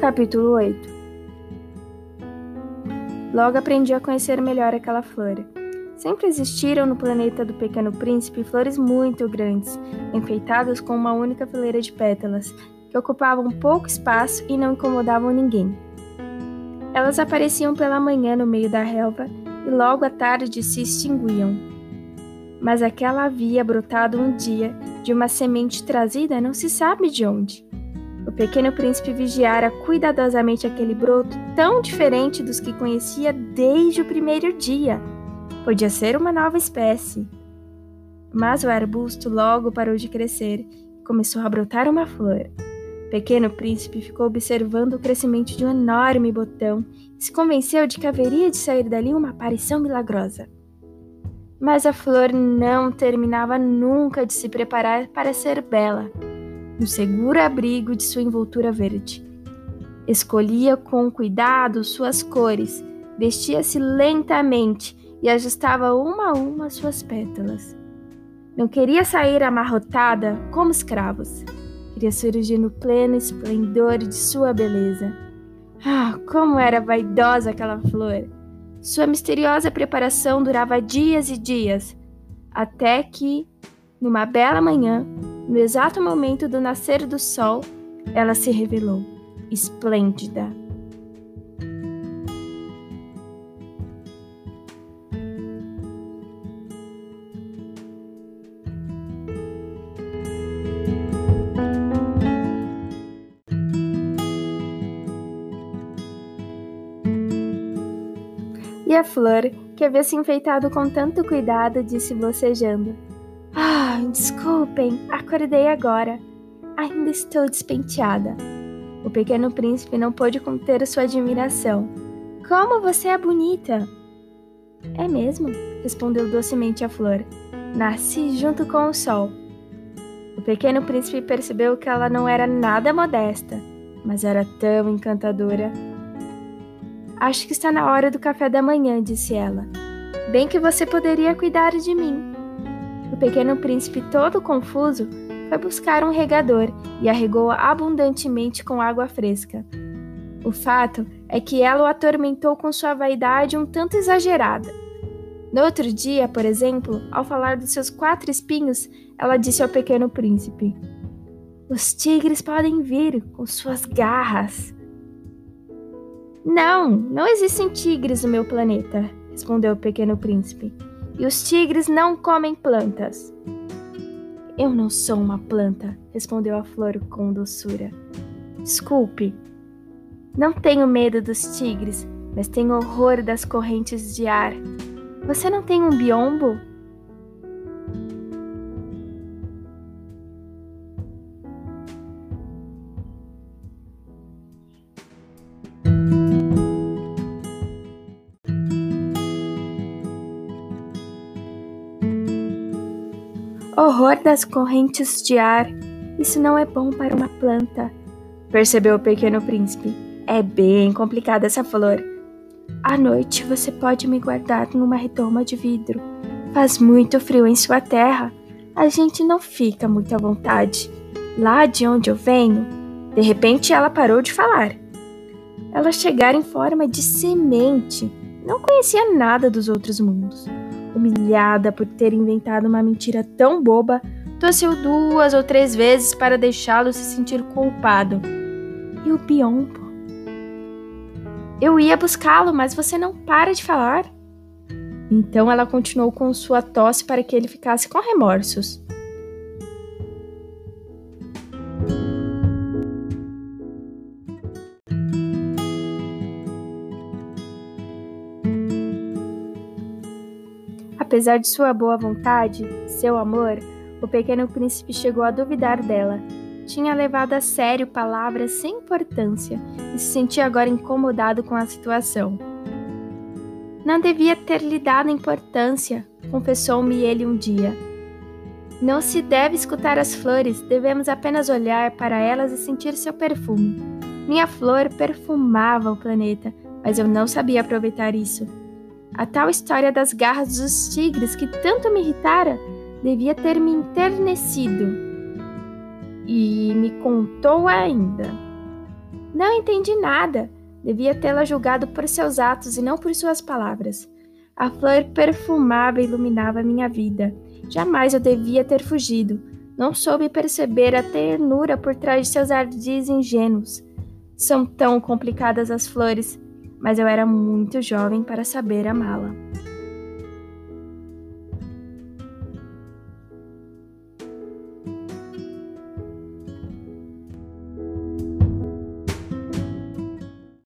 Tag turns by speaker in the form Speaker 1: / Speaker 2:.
Speaker 1: Capítulo 8 Logo aprendi a conhecer melhor aquela flor. Sempre existiram no planeta do Pequeno Príncipe flores muito grandes, enfeitadas com uma única fileira de pétalas, que ocupavam pouco espaço e não incomodavam ninguém. Elas apareciam pela manhã no meio da relva e logo à tarde se extinguiam. Mas aquela havia brotado um dia de uma semente trazida não se sabe de onde. Pequeno príncipe vigiara cuidadosamente aquele broto tão diferente dos que conhecia desde o primeiro dia. Podia ser uma nova espécie. Mas o arbusto logo parou de crescer e começou a brotar uma flor. Pequeno príncipe ficou observando o crescimento de um enorme botão e se convenceu de que haveria de sair dali uma aparição milagrosa. Mas a flor não terminava nunca de se preparar para ser bela no seguro abrigo de sua envoltura verde. Escolhia com cuidado suas cores, vestia-se lentamente e ajustava uma a uma suas pétalas. Não queria sair amarrotada como escravos. Queria surgir no pleno esplendor de sua beleza. Ah, como era vaidosa aquela flor! Sua misteriosa preparação durava dias e dias, até que, numa bela manhã, no exato momento do nascer do sol, ela se revelou, esplêndida. E a flor, que havia se enfeitado com tanto cuidado, disse bocejando: ah, desculpem, acordei agora. Ainda estou despenteada. O pequeno príncipe não pôde conter sua admiração. Como você é bonita! É mesmo? respondeu docemente a flor. Nasci junto com o sol. O pequeno príncipe percebeu que ela não era nada modesta, mas era tão encantadora. Acho que está na hora do café da manhã, disse ela. Bem que você poderia cuidar de mim. Pequeno príncipe, todo confuso, foi buscar um regador e a regou abundantemente com água fresca. O fato é que ela o atormentou com sua vaidade um tanto exagerada. No outro dia, por exemplo, ao falar dos seus quatro espinhos, ela disse ao pequeno príncipe: Os tigres podem vir com suas garras. Não, não existem tigres no meu planeta, respondeu o pequeno príncipe e os tigres não comem plantas. Eu não sou uma planta, respondeu a flor com doçura. Desculpe. Não tenho medo dos tigres, mas tenho horror das correntes de ar. Você não tem um biombo? Horror das correntes de ar. Isso não é bom para uma planta, percebeu o pequeno príncipe. É bem complicada essa flor. À noite você pode me guardar numa redoma de vidro. Faz muito frio em sua terra. A gente não fica muito à vontade. Lá de onde eu venho, de repente ela parou de falar. Ela chegara em forma de semente. Não conhecia nada dos outros mundos. Humilhada por ter inventado uma mentira tão boba, tossiu duas ou três vezes para deixá-lo se sentir culpado. E o Biombo? Eu ia buscá-lo, mas você não para de falar. Então ela continuou com sua tosse para que ele ficasse com remorsos. Apesar de sua boa vontade, seu amor, o pequeno príncipe chegou a duvidar dela. Tinha levado a sério palavras sem importância e se sentia agora incomodado com a situação. Não devia ter lhe dado importância, confessou-me ele um dia. Não se deve escutar as flores, devemos apenas olhar para elas e sentir seu perfume. Minha flor perfumava o planeta, mas eu não sabia aproveitar isso. A tal história das garras dos tigres que tanto me irritara devia ter me enternecido. E me contou ainda. Não entendi nada. Devia tê-la julgado por seus atos e não por suas palavras. A flor perfumava e iluminava minha vida. Jamais eu devia ter fugido. Não soube perceber a ternura por trás de seus ardis ingênuos. São tão complicadas as flores, mas eu era muito jovem para saber amá-la.